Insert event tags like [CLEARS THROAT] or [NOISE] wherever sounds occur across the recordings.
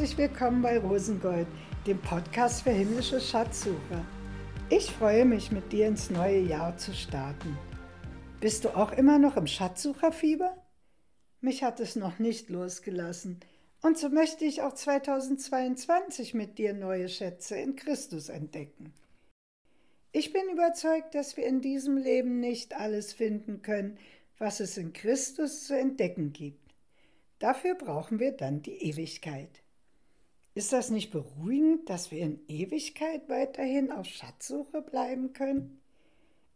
herzlich willkommen bei Rosengold, dem Podcast für himmlische Schatzsucher. Ich freue mich, mit dir ins neue Jahr zu starten. Bist du auch immer noch im Schatzsucherfieber? Mich hat es noch nicht losgelassen. Und so möchte ich auch 2022 mit dir neue Schätze in Christus entdecken. Ich bin überzeugt, dass wir in diesem Leben nicht alles finden können, was es in Christus zu entdecken gibt. Dafür brauchen wir dann die Ewigkeit. Ist das nicht beruhigend, dass wir in Ewigkeit weiterhin auf Schatzsuche bleiben können?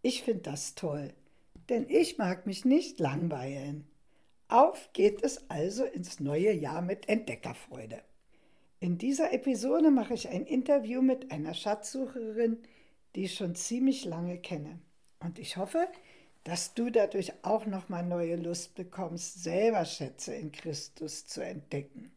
Ich finde das toll, denn ich mag mich nicht langweilen. Auf geht es also ins neue Jahr mit Entdeckerfreude. In dieser Episode mache ich ein Interview mit einer Schatzsucherin, die ich schon ziemlich lange kenne. Und ich hoffe, dass du dadurch auch nochmal neue Lust bekommst, selber Schätze in Christus zu entdecken.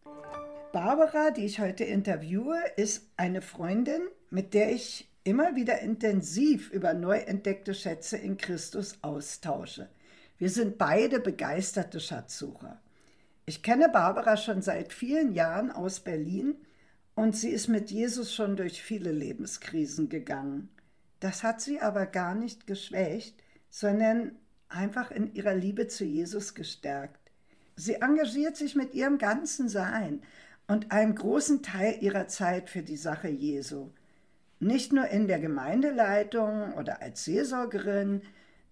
Barbara, die ich heute interviewe, ist eine Freundin, mit der ich immer wieder intensiv über neu entdeckte Schätze in Christus austausche. Wir sind beide begeisterte Schatzsucher. Ich kenne Barbara schon seit vielen Jahren aus Berlin und sie ist mit Jesus schon durch viele Lebenskrisen gegangen. Das hat sie aber gar nicht geschwächt, sondern einfach in ihrer Liebe zu Jesus gestärkt. Sie engagiert sich mit ihrem ganzen Sein und einem großen Teil ihrer Zeit für die Sache Jesu. Nicht nur in der Gemeindeleitung oder als Seelsorgerin,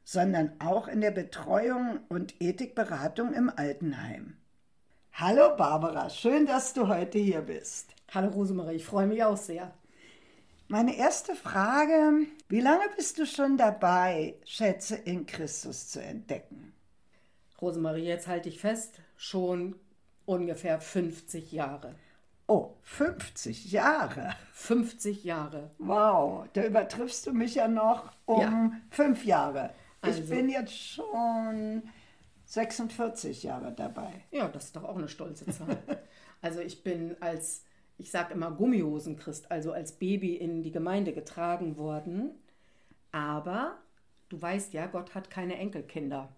sondern auch in der Betreuung und Ethikberatung im Altenheim. Hallo Barbara, schön, dass du heute hier bist. Hallo Rosemarie, ich freue mich auch sehr. Meine erste Frage, wie lange bist du schon dabei, Schätze in Christus zu entdecken? Rosemarie, jetzt halte ich fest, schon ungefähr 50 Jahre. Oh, 50 Jahre. 50 Jahre. Wow, da übertriffst du mich ja noch um ja. fünf Jahre. Also, ich bin jetzt schon 46 Jahre dabei. Ja, das ist doch auch eine stolze Zahl. [LAUGHS] also ich bin als, ich sage immer Gummihosenchrist, also als Baby in die Gemeinde getragen worden. Aber du weißt ja, Gott hat keine Enkelkinder.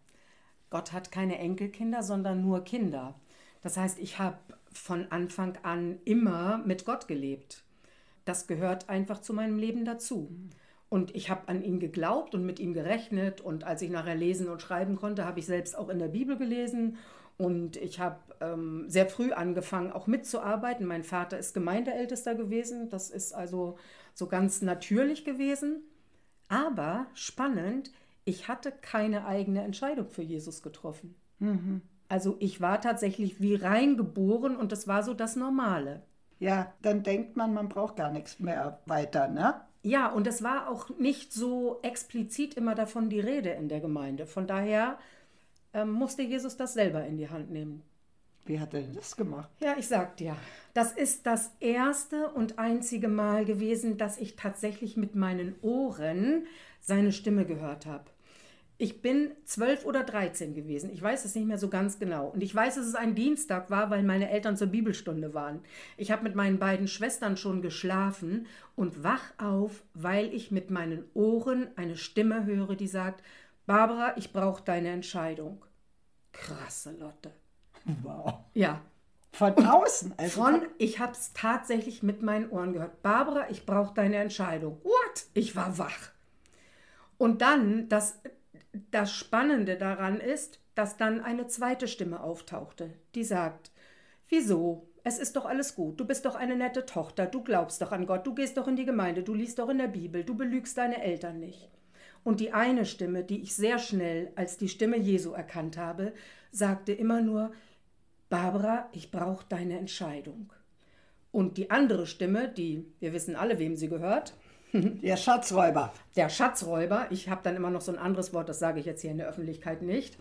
Gott hat keine Enkelkinder, sondern nur Kinder. Das heißt, ich habe von Anfang an immer mit Gott gelebt. Das gehört einfach zu meinem Leben dazu. Und ich habe an ihn geglaubt und mit ihm gerechnet. Und als ich nachher lesen und schreiben konnte, habe ich selbst auch in der Bibel gelesen. Und ich habe ähm, sehr früh angefangen, auch mitzuarbeiten. Mein Vater ist Gemeindeältester gewesen. Das ist also so ganz natürlich gewesen. Aber spannend, ich hatte keine eigene Entscheidung für Jesus getroffen. Mhm. Also ich war tatsächlich wie reingeboren und das war so das Normale. Ja, dann denkt man, man braucht gar nichts mehr weiter, ne? Ja, und es war auch nicht so explizit immer davon die Rede in der Gemeinde. Von daher ähm, musste Jesus das selber in die Hand nehmen. Wie hat er denn das gemacht? Ja, ich sag dir, das ist das erste und einzige Mal gewesen, dass ich tatsächlich mit meinen Ohren seine Stimme gehört habe. Ich bin zwölf oder dreizehn gewesen. Ich weiß es nicht mehr so ganz genau. Und ich weiß, dass es ein Dienstag war, weil meine Eltern zur Bibelstunde waren. Ich habe mit meinen beiden Schwestern schon geschlafen und wach auf, weil ich mit meinen Ohren eine Stimme höre, die sagt, Barbara, ich brauche deine Entscheidung. Krasse Lotte. Wow. Ja. Von außen? Also von, ich habe es tatsächlich mit meinen Ohren gehört. Barbara, ich brauche deine Entscheidung. What? Ich war wach. Und dann, das, das Spannende daran ist, dass dann eine zweite Stimme auftauchte, die sagt, wieso? Es ist doch alles gut, du bist doch eine nette Tochter, du glaubst doch an Gott, du gehst doch in die Gemeinde, du liest doch in der Bibel, du belügst deine Eltern nicht. Und die eine Stimme, die ich sehr schnell als die Stimme Jesu erkannt habe, sagte immer nur, Barbara, ich brauche deine Entscheidung. Und die andere Stimme, die, wir wissen alle, wem sie gehört, [LAUGHS] der Schatzräuber. Der Schatzräuber, ich habe dann immer noch so ein anderes Wort, das sage ich jetzt hier in der Öffentlichkeit nicht.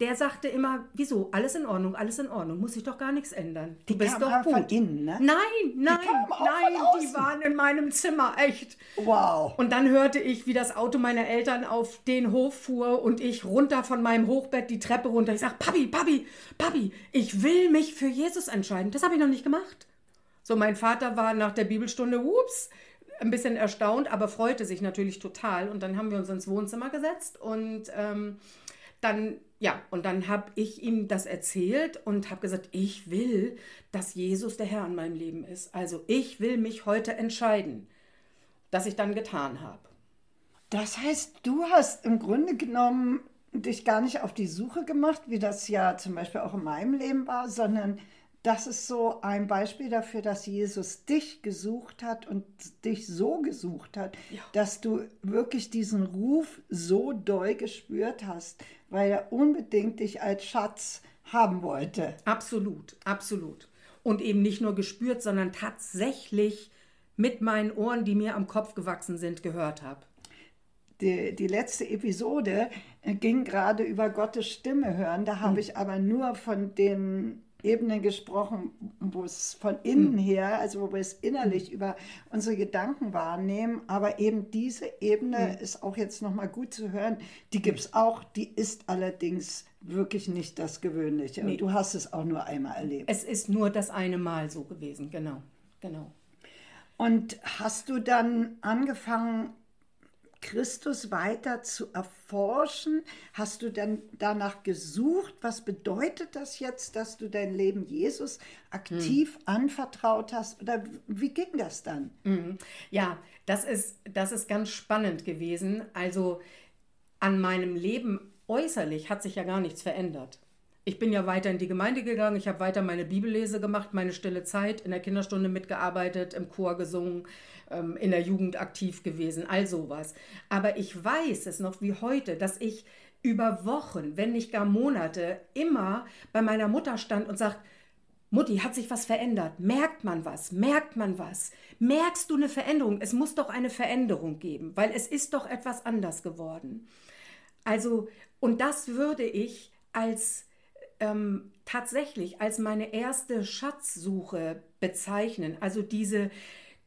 Der sagte immer, wieso, alles in Ordnung, alles in Ordnung, muss sich doch gar nichts ändern. Du die bist doch gut. Von innen, ne? Nein, nein, die nein, die waren in meinem Zimmer, echt. Wow. Und dann hörte ich, wie das Auto meiner Eltern auf den Hof fuhr und ich runter von meinem Hochbett die Treppe runter. Ich sage, Papi, Papi, Papi, ich will mich für Jesus entscheiden. Das habe ich noch nicht gemacht. So, mein Vater war nach der Bibelstunde, ups, ein bisschen erstaunt, aber freute sich natürlich total. Und dann haben wir uns ins Wohnzimmer gesetzt und ähm, dann ja, und dann habe ich ihm das erzählt und habe gesagt, ich will, dass Jesus der Herr in meinem Leben ist. Also ich will mich heute entscheiden, dass ich dann getan habe. Das heißt, du hast im Grunde genommen dich gar nicht auf die Suche gemacht, wie das ja zum Beispiel auch in meinem Leben war, sondern das ist so ein Beispiel dafür, dass Jesus dich gesucht hat und dich so gesucht hat, ja. dass du wirklich diesen Ruf so doll gespürt hast, weil er unbedingt dich als Schatz haben wollte. Absolut, absolut. Und eben nicht nur gespürt, sondern tatsächlich mit meinen Ohren, die mir am Kopf gewachsen sind, gehört habe. Die, die letzte Episode ging gerade über Gottes Stimme hören. Da habe hm. ich aber nur von den Ebenen gesprochen, wo es von innen hm. her, also wo wir es innerlich hm. über unsere Gedanken wahrnehmen. Aber eben diese Ebene hm. ist auch jetzt nochmal gut zu hören. Die gibt es auch, die ist allerdings wirklich nicht das Gewöhnliche. Nee. Und du hast es auch nur einmal erlebt. Es ist nur das eine Mal so gewesen, genau. genau. Und hast du dann angefangen, Christus weiter zu erforschen? Hast du dann danach gesucht? Was bedeutet das jetzt, dass du dein Leben Jesus aktiv hm. anvertraut hast? Oder wie ging das dann? Mhm. Ja, das ist, das ist ganz spannend gewesen. Also an meinem Leben äußerlich hat sich ja gar nichts verändert. Ich bin ja weiter in die Gemeinde gegangen, ich habe weiter meine Bibellese gemacht, meine stille Zeit, in der Kinderstunde mitgearbeitet, im Chor gesungen, ähm, in der Jugend aktiv gewesen, all sowas. Aber ich weiß es noch wie heute, dass ich über Wochen, wenn nicht gar Monate, immer bei meiner Mutter stand und sagt, Mutti, hat sich was verändert? Merkt man was? Merkt man was? Merkst du eine Veränderung? Es muss doch eine Veränderung geben, weil es ist doch etwas anders geworden. Also, und das würde ich als ähm, tatsächlich als meine erste Schatzsuche bezeichnen. Also diese,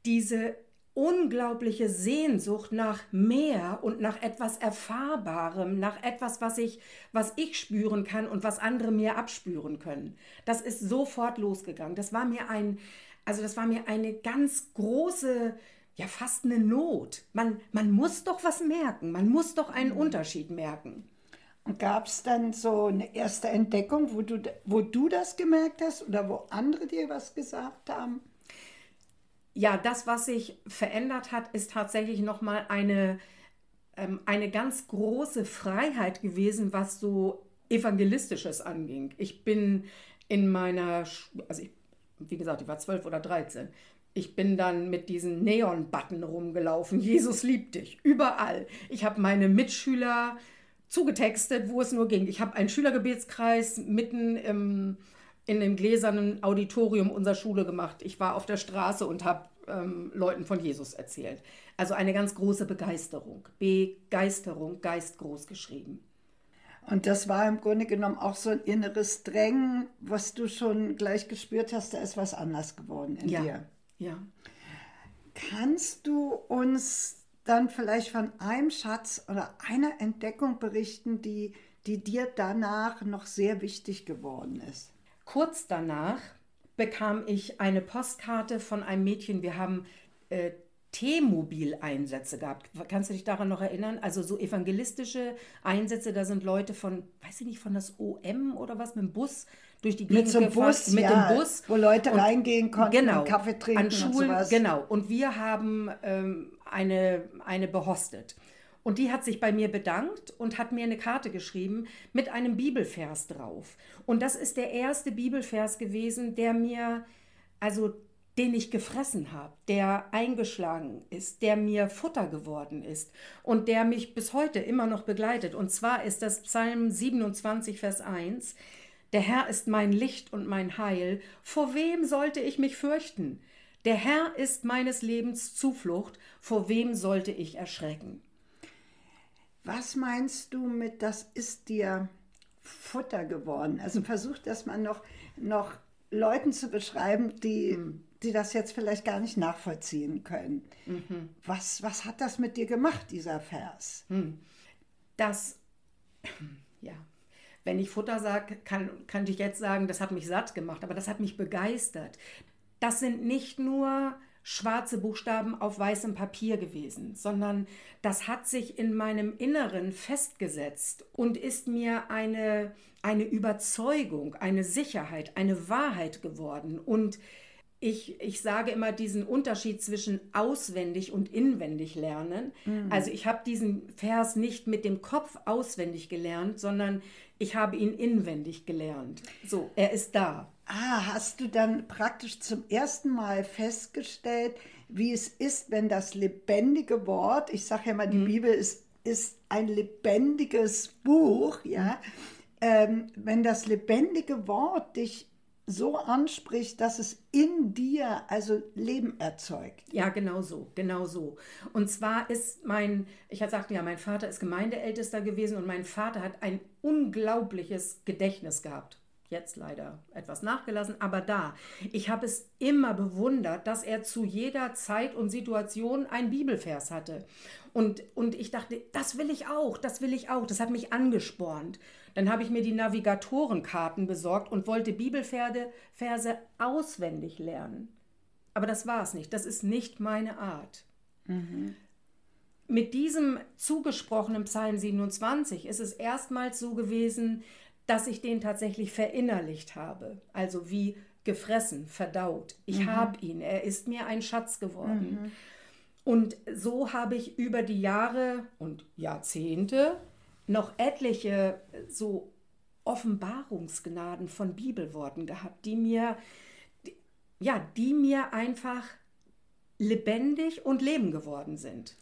diese unglaubliche Sehnsucht nach mehr und nach etwas Erfahrbarem, nach etwas, was ich, was ich spüren kann und was andere mir abspüren können. Das ist sofort losgegangen. Das war mir ein, also das war mir eine ganz große, ja fast eine Not. Man, man muss doch was merken, man muss doch einen mhm. Unterschied merken. Gab es dann so eine erste Entdeckung, wo du, wo du das gemerkt hast oder wo andere dir was gesagt haben? ja, das, was sich verändert hat, ist tatsächlich nochmal eine, ähm, eine ganz große Freiheit gewesen, was so Evangelistisches anging. Ich bin in meiner, also ich, wie gesagt, ich war zwölf oder dreizehn. Ich bin dann mit diesen Neon-Button rumgelaufen. Jesus liebt dich. Überall. Ich habe meine Mitschüler zugetextet, wo es nur ging. Ich habe einen Schülergebetskreis mitten im, in dem gläsernen Auditorium unserer Schule gemacht. Ich war auf der Straße und habe ähm, Leuten von Jesus erzählt. Also eine ganz große Begeisterung. Begeisterung, Geist groß geschrieben. Und das war im Grunde genommen auch so ein inneres Drängen, was du schon gleich gespürt hast, da ist was anders geworden in ja. dir. Ja. Kannst du uns dann vielleicht von einem Schatz oder einer Entdeckung berichten, die, die dir danach noch sehr wichtig geworden ist? Kurz danach bekam ich eine Postkarte von einem Mädchen. Wir haben äh, T-Mobil-Einsätze gehabt. Kannst du dich daran noch erinnern? Also so evangelistische Einsätze, da sind Leute von, weiß ich nicht, von das OM oder was, mit dem Bus durch die Gegend mit so gefahren, mit ja, dem Bus. Wo Leute und, reingehen konnten, genau, Kaffee trinken an Schulen, und sowas. Genau, und wir haben ähm, eine, eine behostet. Und die hat sich bei mir bedankt und hat mir eine Karte geschrieben mit einem Bibelvers drauf. Und das ist der erste Bibelvers gewesen, der mir, also den ich gefressen habe, der eingeschlagen ist, der mir Futter geworden ist und der mich bis heute immer noch begleitet. Und zwar ist das Psalm 27, Vers 1. Der Herr ist mein Licht und mein Heil. Vor wem sollte ich mich fürchten? Der Herr ist meines Lebens Zuflucht. Vor wem sollte ich erschrecken? Was meinst du mit, das ist dir Futter geworden? Also versuch das mal noch, noch Leuten zu beschreiben, die, mhm. die das jetzt vielleicht gar nicht nachvollziehen können. Mhm. Was, was hat das mit dir gemacht, dieser Vers? Mhm. Das, ja, wenn ich Futter sage, kann, kann ich jetzt sagen, das hat mich satt gemacht, aber das hat mich begeistert. Das sind nicht nur schwarze Buchstaben auf weißem Papier gewesen, sondern das hat sich in meinem Inneren festgesetzt und ist mir eine, eine Überzeugung, eine Sicherheit, eine Wahrheit geworden. Und ich, ich sage immer diesen Unterschied zwischen auswendig und inwendig lernen. Mhm. Also ich habe diesen Vers nicht mit dem Kopf auswendig gelernt, sondern ich habe ihn inwendig gelernt. So, er ist da. Ah, hast du dann praktisch zum ersten Mal festgestellt, wie es ist, wenn das lebendige Wort, ich sage ja mal, die mhm. Bibel ist, ist ein lebendiges Buch, ja, mhm. ähm, wenn das lebendige Wort dich so anspricht, dass es in dir also Leben erzeugt. Ja, genau so, genau so. Und zwar ist mein, ich sagte ja, mein Vater ist Gemeindeältester gewesen und mein Vater hat ein unglaubliches Gedächtnis gehabt. Jetzt leider etwas nachgelassen, aber da. Ich habe es immer bewundert, dass er zu jeder Zeit und Situation ein Bibelvers hatte. Und, und ich dachte, das will ich auch, das will ich auch. Das hat mich angespornt. Dann habe ich mir die Navigatorenkarten besorgt und wollte Bibelverse Verse auswendig lernen. Aber das war es nicht. Das ist nicht meine Art. Mhm. Mit diesem zugesprochenen Psalm 27 ist es erstmals so gewesen, dass ich den tatsächlich verinnerlicht habe. Also wie gefressen, verdaut. Ich mhm. habe ihn. Er ist mir ein Schatz geworden. Mhm. Und so habe ich über die Jahre und Jahrzehnte noch etliche äh, so Offenbarungsgnaden von Bibelworten gehabt, die mir, ja, die mir einfach lebendig und Leben geworden sind.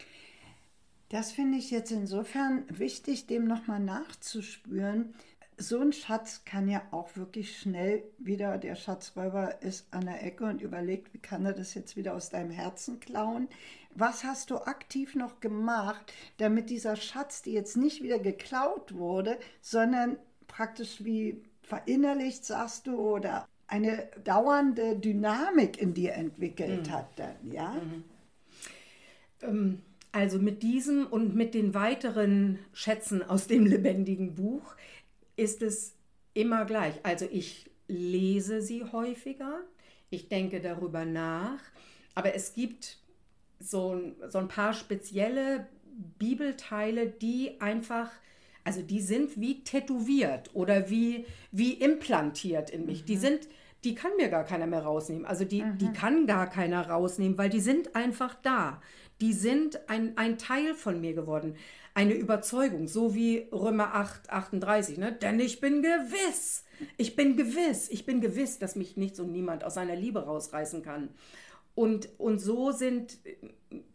Das finde ich jetzt insofern wichtig, dem nochmal nachzuspüren. So ein Schatz kann ja auch wirklich schnell wieder, der Schatzräuber ist an der Ecke und überlegt, wie kann er das jetzt wieder aus deinem Herzen klauen. Was hast du aktiv noch gemacht, damit dieser Schatz, die jetzt nicht wieder geklaut wurde, sondern praktisch wie verinnerlicht, sagst du, oder eine dauernde Dynamik in dir entwickelt mhm. hat dann, ja? Mhm. Ähm, also mit diesem und mit den weiteren Schätzen aus dem lebendigen Buch ist es immer gleich. Also ich lese sie häufiger, ich denke darüber nach, aber es gibt so, so ein paar spezielle Bibelteile, die einfach, also die sind wie tätowiert oder wie, wie implantiert in mich. Mhm. Die sind, die kann mir gar keiner mehr rausnehmen. Also die, mhm. die kann gar keiner rausnehmen, weil die sind einfach da. Die sind ein, ein Teil von mir geworden. Eine Überzeugung, so wie Römer 8, 38. Ne? Denn ich bin gewiss, ich bin gewiss, ich bin gewiss, dass mich nichts und niemand aus seiner Liebe rausreißen kann. Und, und so sind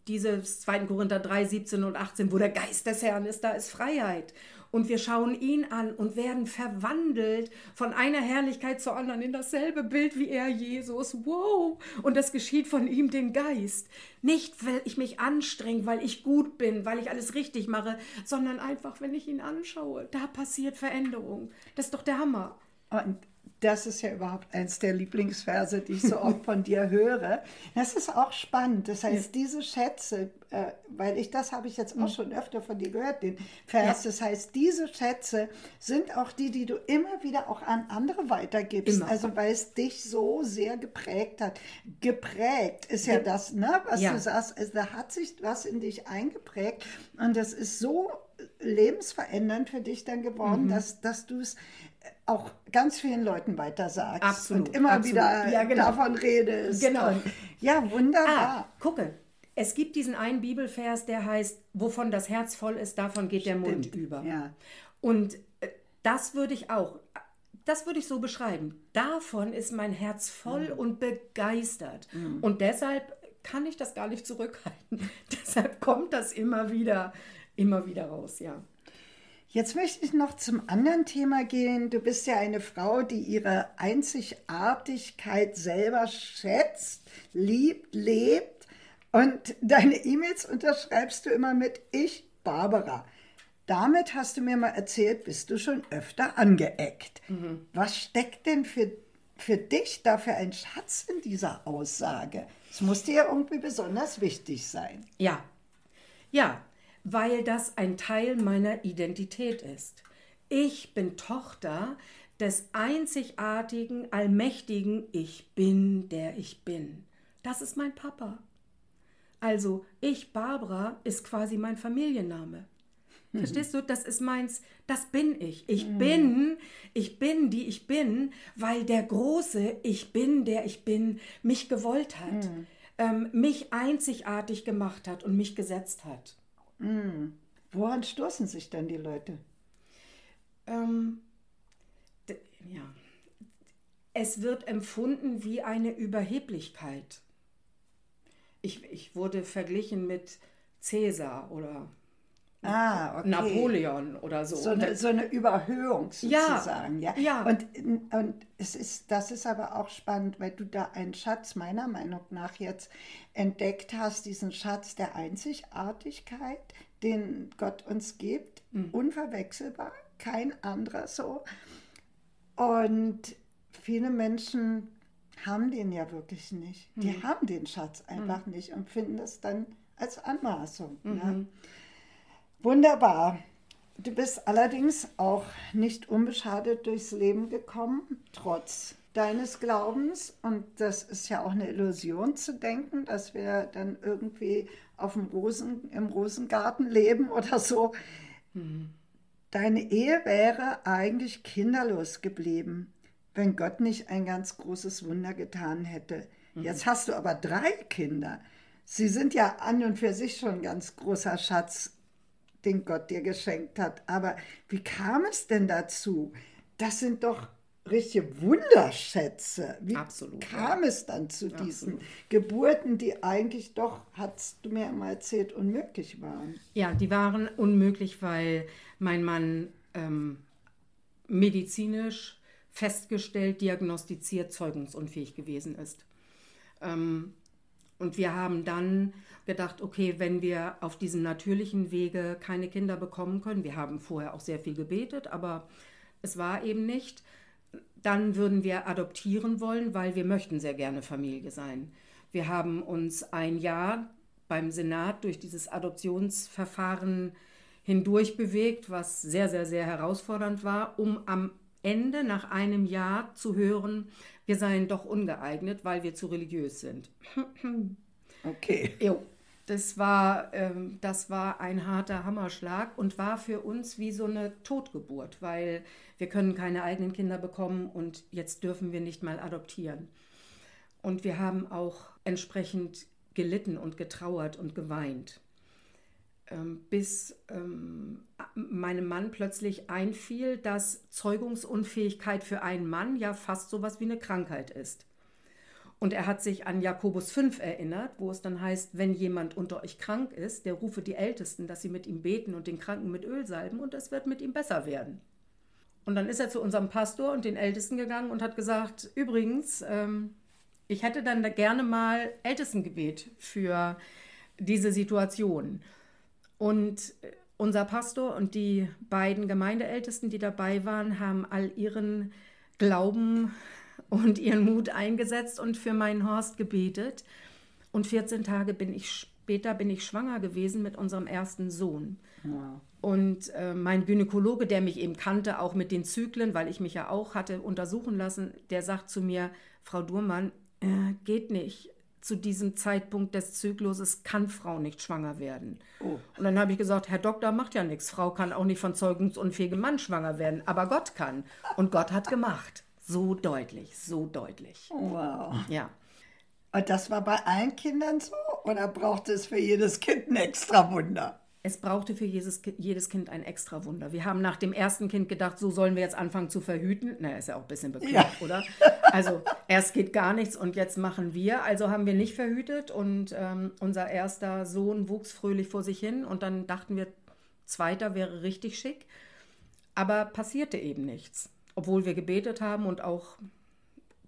diese 2. Korinther 3, 17 und 18, wo der Geist des Herrn ist, da ist Freiheit. Und wir schauen ihn an und werden verwandelt von einer Herrlichkeit zur anderen in dasselbe Bild wie er, Jesus. Wow! Und das geschieht von ihm, den Geist. Nicht, weil ich mich anstrenge, weil ich gut bin, weil ich alles richtig mache, sondern einfach, wenn ich ihn anschaue. Da passiert Veränderung. Das ist doch der Hammer. Und das ist ja überhaupt eins der Lieblingsverse, die ich so oft von dir höre. Das ist auch spannend. Das heißt, ja. diese Schätze, äh, weil ich das habe ich jetzt auch mhm. schon öfter von dir gehört, den Vers. Ja. Das heißt, diese Schätze sind auch die, die du immer wieder auch an andere weitergibst. Immer. Also weil es dich so sehr geprägt hat. Geprägt ist ja, ja das, ne, was du sagst. Also, da hat sich was in dich eingeprägt und das ist so lebensverändernd für dich dann geworden, mhm. dass, dass du es auch ganz vielen Leuten weiter sagst absolut, und immer absolut. wieder ja, genau. davon redest. Genau. Und, ja, wunderbar. Ah, gucke, es gibt diesen einen Bibelvers, der heißt, wovon das Herz voll ist, davon geht Stimmt. der Mund über. Ja. Und äh, das würde ich auch, das würde ich so beschreiben. Davon ist mein Herz voll mhm. und begeistert. Mhm. Und deshalb kann ich das gar nicht zurückhalten. [LAUGHS] deshalb kommt das immer wieder, immer wieder raus, ja. Jetzt möchte ich noch zum anderen Thema gehen. Du bist ja eine Frau, die ihre Einzigartigkeit selber schätzt, liebt, lebt. Und deine E-Mails unterschreibst du immer mit Ich, Barbara. Damit hast du mir mal erzählt, bist du schon öfter angeeckt. Mhm. Was steckt denn für, für dich da für ein Schatz in dieser Aussage? Es muss dir ja irgendwie besonders wichtig sein. Ja, ja, weil das ein Teil meiner Identität ist. Ich bin Tochter des einzigartigen, allmächtigen Ich bin, der ich bin. das ist mein Papa. Also ich, Barbara, ist quasi mein Familienname. Verstehst du? Das ist meins, das bin ich. Ich mhm. bin, ich bin, die ich bin, weil der große Ich bin, der ich bin, mich gewollt hat, mhm. ähm, mich einzigartig gemacht hat und mich gesetzt hat. Mhm. Woran stoßen sich denn die Leute? Ähm, ja. Es wird empfunden wie eine Überheblichkeit. Ich, ich wurde verglichen mit Cäsar oder ah, okay. Napoleon oder so. So eine, so eine Überhöhung sozusagen. Ja, ja. ja. Und, und es ist, das ist aber auch spannend, weil du da einen Schatz meiner Meinung nach jetzt entdeckt hast, diesen Schatz der Einzigartigkeit, den Gott uns gibt, mhm. unverwechselbar, kein anderer so. Und viele Menschen haben den ja wirklich nicht. Die mhm. haben den Schatz einfach mhm. nicht und finden es dann als Anmaßung. Ne? Wunderbar. Du bist allerdings auch nicht unbeschadet durchs Leben gekommen, trotz deines Glaubens. Und das ist ja auch eine Illusion zu denken, dass wir dann irgendwie auf dem Rosen, im Rosengarten leben oder so. Mhm. Deine Ehe wäre eigentlich kinderlos geblieben, wenn Gott nicht ein ganz großes Wunder getan hätte. Mhm. Jetzt hast du aber drei Kinder. Sie sind ja an und für sich schon ein ganz großer Schatz, den Gott dir geschenkt hat. Aber wie kam es denn dazu? Das sind doch richtige Wunderschätze. Wie Absolut, kam ja. es dann zu diesen Absolut. Geburten, die eigentlich doch, hast du mir mal erzählt, unmöglich waren? Ja, die waren unmöglich, weil mein Mann ähm, medizinisch festgestellt, diagnostiziert, zeugungsunfähig gewesen ist. Ähm, und wir haben dann gedacht, okay, wenn wir auf diesem natürlichen Wege keine Kinder bekommen können, wir haben vorher auch sehr viel gebetet, aber es war eben nicht, dann würden wir adoptieren wollen, weil wir möchten sehr gerne Familie sein. Wir haben uns ein Jahr beim Senat durch dieses Adoptionsverfahren hindurch bewegt, was sehr, sehr, sehr herausfordernd war, um am Ende nach einem Jahr zu hören, wir seien doch ungeeignet, weil wir zu religiös sind. [CLEARS THROAT] Okay. Jo, das war, ähm, das war ein harter Hammerschlag und war für uns wie so eine Totgeburt, weil wir können keine eigenen Kinder bekommen und jetzt dürfen wir nicht mal adoptieren. Und wir haben auch entsprechend gelitten und getrauert und geweint, ähm, bis ähm, meinem Mann plötzlich einfiel, dass Zeugungsunfähigkeit für einen Mann ja fast so was wie eine Krankheit ist. Und er hat sich an Jakobus 5 erinnert, wo es dann heißt, wenn jemand unter euch krank ist, der rufe die Ältesten, dass sie mit ihm beten und den Kranken mit Öl salben und es wird mit ihm besser werden. Und dann ist er zu unserem Pastor und den Ältesten gegangen und hat gesagt, übrigens, ähm, ich hätte dann da gerne mal Ältestengebet für diese Situation. Und unser Pastor und die beiden Gemeindeältesten, die dabei waren, haben all ihren Glauben und ihren Mut eingesetzt und für meinen Horst gebetet. Und 14 Tage bin ich später bin ich schwanger gewesen mit unserem ersten Sohn. Wow. Und äh, mein Gynäkologe, der mich eben kannte, auch mit den Zyklen, weil ich mich ja auch hatte untersuchen lassen, der sagt zu mir, Frau Durmann, äh, geht nicht. Zu diesem Zeitpunkt des Zykluses kann Frau nicht schwanger werden. Oh. Und dann habe ich gesagt, Herr Doktor macht ja nichts. Frau kann auch nicht von zeugungsunfähigem Mann schwanger werden, aber Gott kann. Und Gott hat gemacht. So deutlich, so deutlich. Wow. Ja. Und das war bei allen Kindern so? Oder brauchte es für jedes Kind ein extra Wunder? Es brauchte für jedes, jedes Kind ein extra Wunder. Wir haben nach dem ersten Kind gedacht, so sollen wir jetzt anfangen zu verhüten. Na, ist ja auch ein bisschen bekloppt, ja. oder? Also erst geht gar nichts und jetzt machen wir. Also haben wir nicht verhütet und ähm, unser erster Sohn wuchs fröhlich vor sich hin und dann dachten wir, zweiter wäre richtig schick. Aber passierte eben nichts obwohl wir gebetet haben und auch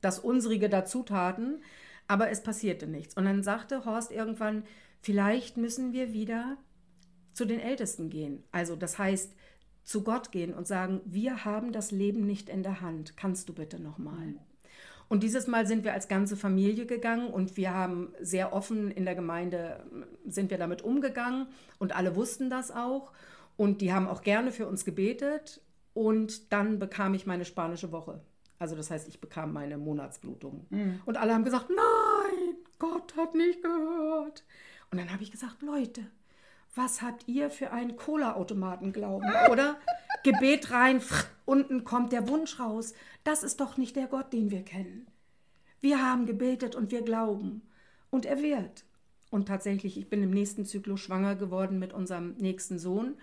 das Unsrige dazu taten, aber es passierte nichts. Und dann sagte Horst irgendwann, vielleicht müssen wir wieder zu den Ältesten gehen. Also das heißt, zu Gott gehen und sagen, wir haben das Leben nicht in der Hand. Kannst du bitte nochmal? Und dieses Mal sind wir als ganze Familie gegangen und wir haben sehr offen in der Gemeinde sind wir damit umgegangen und alle wussten das auch und die haben auch gerne für uns gebetet und dann bekam ich meine spanische Woche. Also das heißt, ich bekam meine Monatsblutung. Mhm. Und alle haben gesagt, nein, Gott hat nicht gehört. Und dann habe ich gesagt, Leute, was habt ihr für einen Cola-Automaten glauben, oder? Gebet rein, unten kommt der Wunsch raus. Das ist doch nicht der Gott, den wir kennen. Wir haben gebetet und wir glauben. Und er wird. Und tatsächlich, ich bin im nächsten Zyklus schwanger geworden mit unserem nächsten Sohn.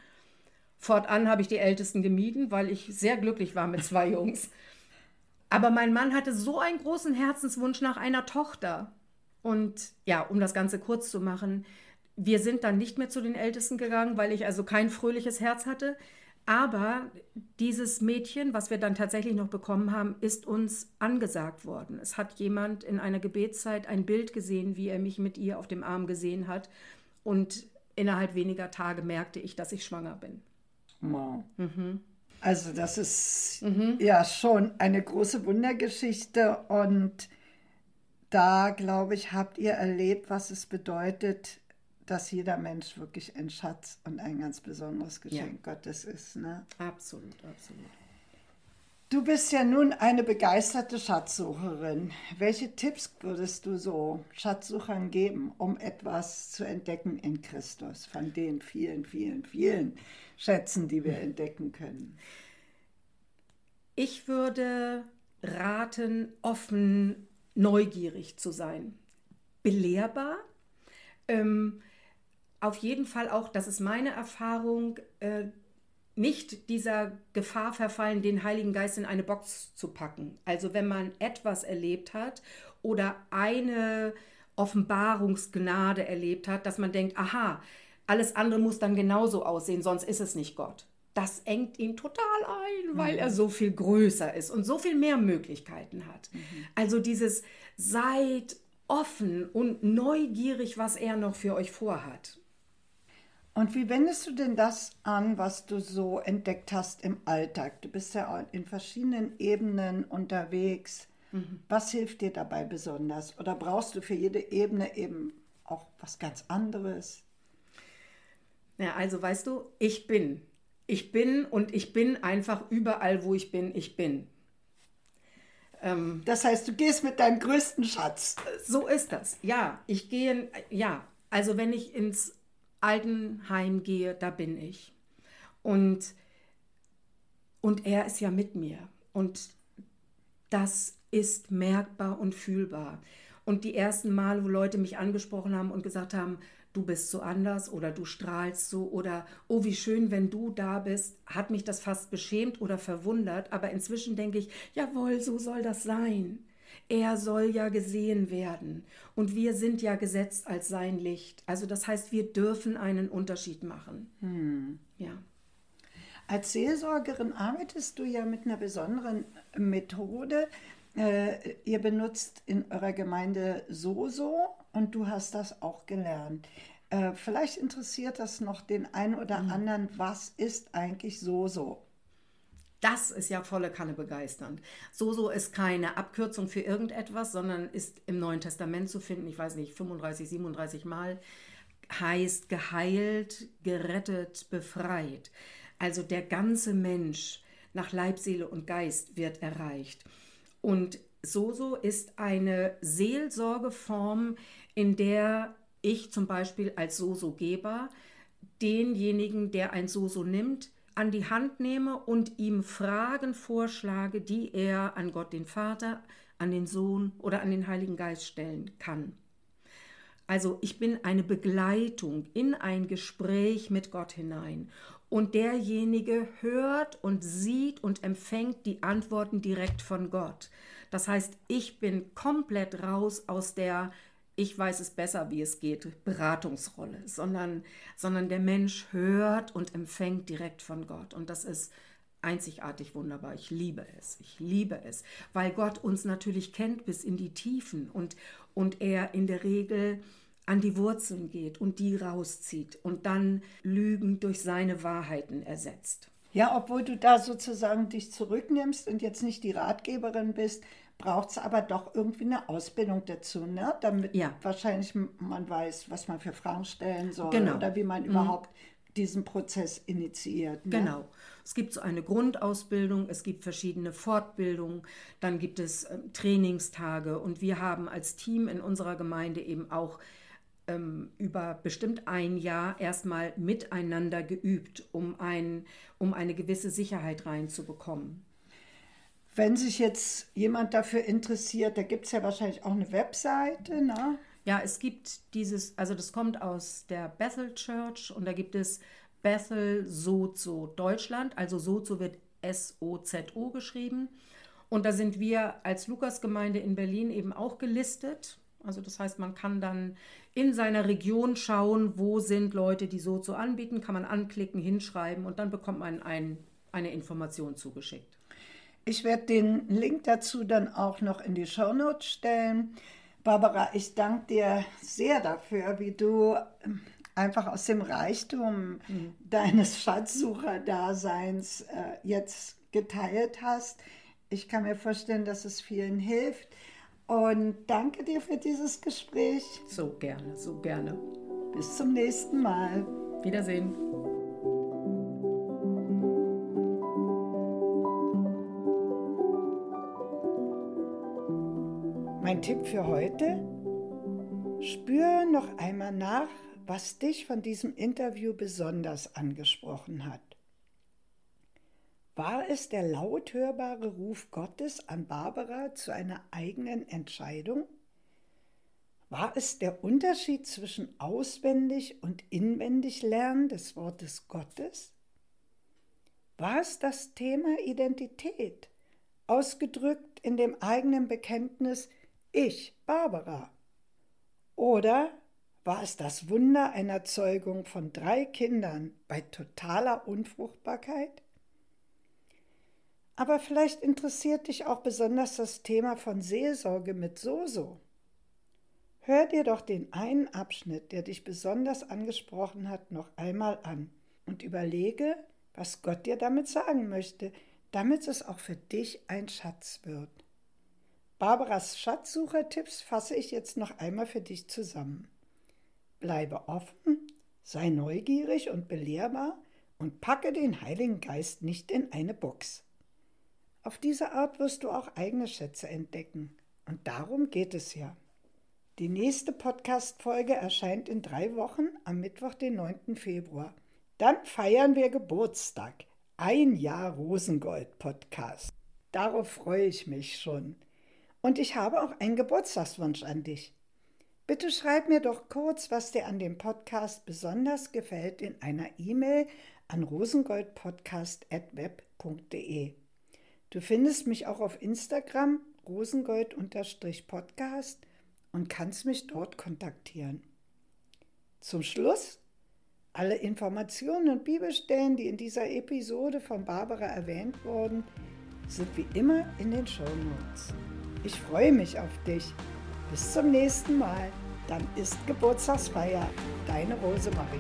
Fortan habe ich die Ältesten gemieden, weil ich sehr glücklich war mit zwei Jungs. Aber mein Mann hatte so einen großen Herzenswunsch nach einer Tochter. Und ja, um das Ganze kurz zu machen, wir sind dann nicht mehr zu den Ältesten gegangen, weil ich also kein fröhliches Herz hatte. Aber dieses Mädchen, was wir dann tatsächlich noch bekommen haben, ist uns angesagt worden. Es hat jemand in einer Gebetszeit ein Bild gesehen, wie er mich mit ihr auf dem Arm gesehen hat. Und innerhalb weniger Tage merkte ich, dass ich schwanger bin. Wow. Mhm. Also das ist mhm. ja schon eine große Wundergeschichte und da, glaube ich, habt ihr erlebt, was es bedeutet, dass jeder Mensch wirklich ein Schatz und ein ganz besonderes Geschenk ja. Gottes ist. Ne? Absolut, absolut. Du bist ja nun eine begeisterte Schatzsucherin. Welche Tipps würdest du so Schatzsuchern geben, um etwas zu entdecken in Christus von den vielen, vielen, vielen Schätzen, die wir entdecken können? Ich würde raten, offen, neugierig zu sein. Belehrbar. Ähm, auf jeden Fall auch, das ist meine Erfahrung, äh, nicht dieser Gefahr verfallen, den Heiligen Geist in eine Box zu packen. Also wenn man etwas erlebt hat oder eine Offenbarungsgnade erlebt hat, dass man denkt, aha, alles andere muss dann genauso aussehen, sonst ist es nicht Gott. Das engt ihn total ein, weil mhm. er so viel größer ist und so viel mehr Möglichkeiten hat. Mhm. Also dieses seid offen und neugierig, was er noch für euch vorhat. Und wie wendest du denn das an, was du so entdeckt hast im Alltag? Du bist ja in verschiedenen Ebenen unterwegs. Mhm. Was hilft dir dabei besonders? Oder brauchst du für jede Ebene eben auch was ganz anderes? Ja, also weißt du, ich bin. Ich bin und ich bin einfach überall, wo ich bin, ich bin. Ähm, das heißt, du gehst mit deinem größten Schatz. So ist das. Ja, ich gehe, ja, also wenn ich ins Altenheim gehe, da bin ich. Und, und er ist ja mit mir. Und das ist merkbar und fühlbar. Und die ersten Male, wo Leute mich angesprochen haben und gesagt haben, du bist so anders oder du strahlst so oder oh, wie schön, wenn du da bist, hat mich das fast beschämt oder verwundert. Aber inzwischen denke ich, jawohl, so soll das sein. Er soll ja gesehen werden und wir sind ja gesetzt als sein Licht. Also das heißt, wir dürfen einen Unterschied machen. Hm. Ja. Als Seelsorgerin arbeitest du ja mit einer besonderen Methode. Äh, ihr benutzt in eurer Gemeinde SOSO und du hast das auch gelernt. Äh, vielleicht interessiert das noch den einen oder hm. anderen, was ist eigentlich SOSO? Das ist ja volle Kanne begeisternd. Soso ist keine Abkürzung für irgendetwas, sondern ist im Neuen Testament zu finden, ich weiß nicht, 35, 37 Mal, heißt geheilt, gerettet, befreit. Also der ganze Mensch nach Leib, Seele und Geist wird erreicht. Und Soso ist eine Seelsorgeform, in der ich zum Beispiel als Soso-Geber denjenigen, der ein Soso nimmt, an die Hand nehme und ihm Fragen vorschlage, die er an Gott den Vater, an den Sohn oder an den Heiligen Geist stellen kann. Also ich bin eine Begleitung in ein Gespräch mit Gott hinein. Und derjenige hört und sieht und empfängt die Antworten direkt von Gott. Das heißt, ich bin komplett raus aus der ich weiß es besser, wie es geht, Beratungsrolle, sondern, sondern der Mensch hört und empfängt direkt von Gott. Und das ist einzigartig wunderbar. Ich liebe es. Ich liebe es, weil Gott uns natürlich kennt bis in die Tiefen und, und er in der Regel an die Wurzeln geht und die rauszieht und dann Lügen durch seine Wahrheiten ersetzt. Ja, obwohl du da sozusagen dich zurücknimmst und jetzt nicht die Ratgeberin bist, braucht es aber doch irgendwie eine Ausbildung dazu, ne? damit ja. wahrscheinlich man weiß, was man für Fragen stellen soll genau. oder wie man mhm. überhaupt diesen Prozess initiiert. Ne? Genau. Es gibt so eine Grundausbildung, es gibt verschiedene Fortbildungen, dann gibt es äh, Trainingstage und wir haben als Team in unserer Gemeinde eben auch ähm, über bestimmt ein Jahr erstmal miteinander geübt, um, ein, um eine gewisse Sicherheit reinzubekommen. Wenn sich jetzt jemand dafür interessiert, da gibt es ja wahrscheinlich auch eine Webseite, ne? Ja, es gibt dieses, also das kommt aus der Bethel Church und da gibt es Bethel Sozo Deutschland, also Sozo wird S-O-Z-O geschrieben. Und da sind wir als Lukasgemeinde in Berlin eben auch gelistet. Also das heißt, man kann dann in seiner Region schauen, wo sind Leute, die Sozo anbieten, kann man anklicken, hinschreiben und dann bekommt man ein, eine Information zugeschickt. Ich werde den Link dazu dann auch noch in die Show Notes stellen. Barbara, ich danke dir sehr dafür, wie du ähm, einfach aus dem Reichtum mhm. deines Schatzsucherdaseins äh, jetzt geteilt hast. Ich kann mir vorstellen, dass es vielen hilft. Und danke dir für dieses Gespräch. So gerne, so gerne. Bis zum nächsten Mal. Wiedersehen. Mein Tipp für heute? Spür noch einmal nach, was dich von diesem Interview besonders angesprochen hat. War es der laut hörbare Ruf Gottes an Barbara zu einer eigenen Entscheidung? War es der Unterschied zwischen auswendig und inwendig Lernen des Wortes Gottes? War es das Thema Identität, ausgedrückt in dem eigenen Bekenntnis Ich, Barbara? Oder war es das Wunder einer Zeugung von drei Kindern bei totaler Unfruchtbarkeit? Aber vielleicht interessiert dich auch besonders das Thema von Seelsorge mit Soso. Hör dir doch den einen Abschnitt, der dich besonders angesprochen hat, noch einmal an und überlege, was Gott dir damit sagen möchte, damit es auch für dich ein Schatz wird. Barbaras Schatzsuchertipps fasse ich jetzt noch einmal für dich zusammen. Bleibe offen, sei neugierig und belehrbar und packe den Heiligen Geist nicht in eine Box. Auf diese Art wirst du auch eigene Schätze entdecken. Und darum geht es ja. Die nächste Podcast-Folge erscheint in drei Wochen am Mittwoch, den 9. Februar. Dann feiern wir Geburtstag. Ein Jahr Rosengold-Podcast. Darauf freue ich mich schon. Und ich habe auch einen Geburtstagswunsch an dich. Bitte schreib mir doch kurz, was dir an dem Podcast besonders gefällt in einer E-Mail an rosengoldpodcast.web.de. Du findest mich auch auf Instagram rosengold-podcast und kannst mich dort kontaktieren. Zum Schluss alle Informationen und Bibelstellen, die in dieser Episode von Barbara erwähnt wurden, sind wie immer in den Show Notes. Ich freue mich auf dich. Bis zum nächsten Mal. Dann ist Geburtstagsfeier. Deine Rosemarie.